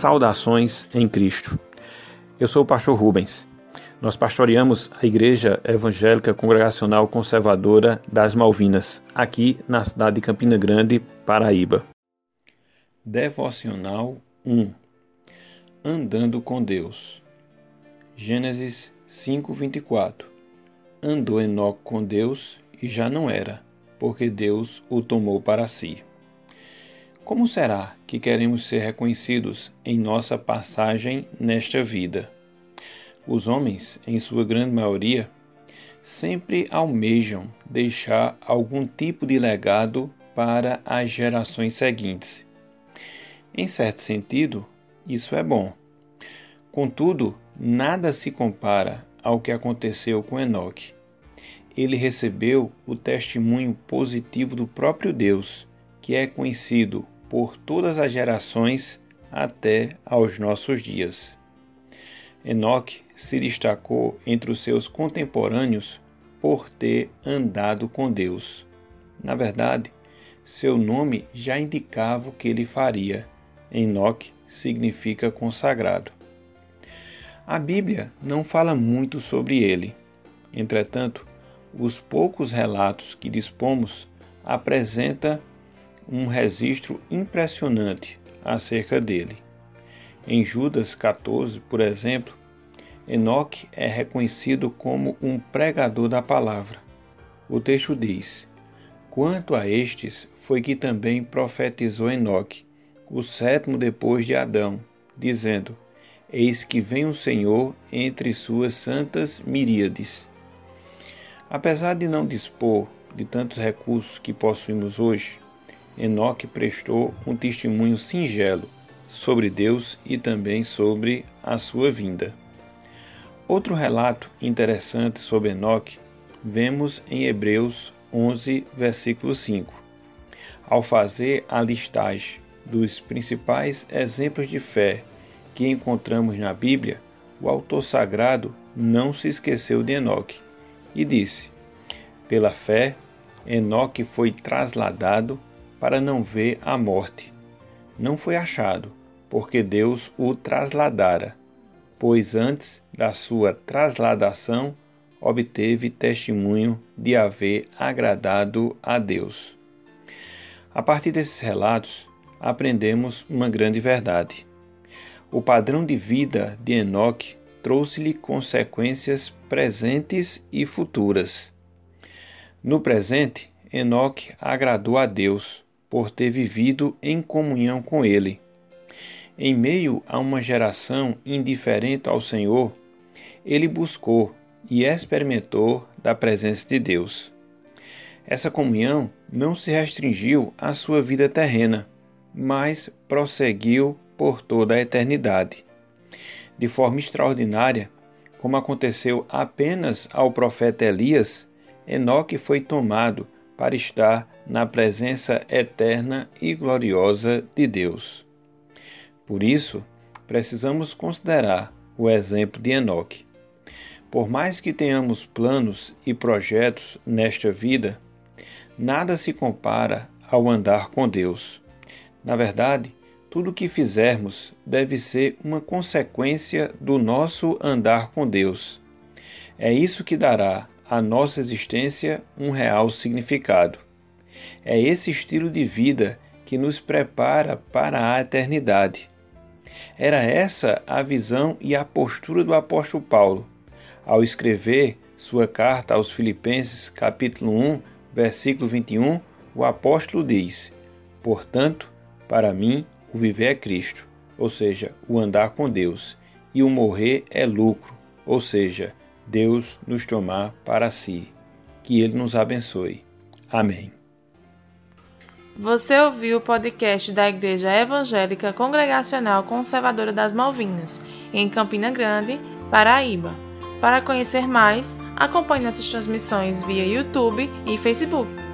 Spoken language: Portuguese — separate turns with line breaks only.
Saudações em Cristo. Eu sou o pastor Rubens. Nós pastoreamos a Igreja Evangélica Congregacional Conservadora das Malvinas, aqui na cidade de Campina Grande, Paraíba. Devocional 1 Andando com Deus. Gênesis 5:24. Andou Enoque com Deus e já não era, porque Deus o tomou para si. Como será que queremos ser reconhecidos em nossa passagem nesta vida? Os homens, em sua grande maioria, sempre almejam deixar algum tipo de legado para as gerações seguintes. Em certo sentido, isso é bom. Contudo, nada se compara ao que aconteceu com Enoque. Ele recebeu o testemunho positivo do próprio Deus, que é conhecido por todas as gerações até aos nossos dias. Enoque se destacou entre os seus contemporâneos por ter andado com Deus. Na verdade, seu nome já indicava o que ele faria. Enoque significa consagrado. A Bíblia não fala muito sobre ele. Entretanto, os poucos relatos que dispomos apresenta um registro impressionante acerca dele. Em Judas 14, por exemplo, Enoque é reconhecido como um pregador da palavra. O texto diz: Quanto a estes, foi que também profetizou Enoque, o sétimo depois de Adão, dizendo: Eis que vem o Senhor entre suas santas miríades. Apesar de não dispor de tantos recursos que possuímos hoje, Enoque prestou um testemunho singelo sobre Deus e também sobre a sua vinda. Outro relato interessante sobre Enoque vemos em Hebreus 11, versículo 5. Ao fazer a listagem dos principais exemplos de fé que encontramos na Bíblia, o autor sagrado não se esqueceu de Enoque e disse: Pela fé, Enoque foi trasladado para não ver a morte. Não foi achado, porque Deus o trasladara, pois antes da sua trasladação obteve testemunho de haver agradado a Deus. A partir desses relatos, aprendemos uma grande verdade. O padrão de vida de Enoque trouxe-lhe consequências presentes e futuras. No presente, Enoque agradou a Deus por ter vivido em comunhão com Ele. Em meio a uma geração indiferente ao Senhor, ele buscou e experimentou da presença de Deus. Essa comunhão não se restringiu à sua vida terrena, mas prosseguiu por toda a eternidade. De forma extraordinária, como aconteceu apenas ao profeta Elias, Enoque foi tomado para estar na presença eterna e gloriosa de Deus. Por isso, precisamos considerar o exemplo de Enoque. Por mais que tenhamos planos e projetos nesta vida, nada se compara ao andar com Deus. Na verdade, tudo o que fizermos deve ser uma consequência do nosso andar com Deus. É isso que dará à nossa existência um real significado. É esse estilo de vida que nos prepara para a eternidade. Era essa a visão e a postura do apóstolo Paulo ao escrever sua carta aos Filipenses, capítulo 1, versículo 21, o apóstolo diz: Portanto, para mim, o viver é Cristo, ou seja, o andar com Deus, e o morrer é lucro, ou seja, Deus nos tomar para si. Que Ele nos abençoe. Amém.
Você ouviu o podcast da Igreja Evangélica Congregacional Conservadora das Malvinas, em Campina Grande, Paraíba. Para conhecer mais, acompanhe nossas transmissões via YouTube e Facebook.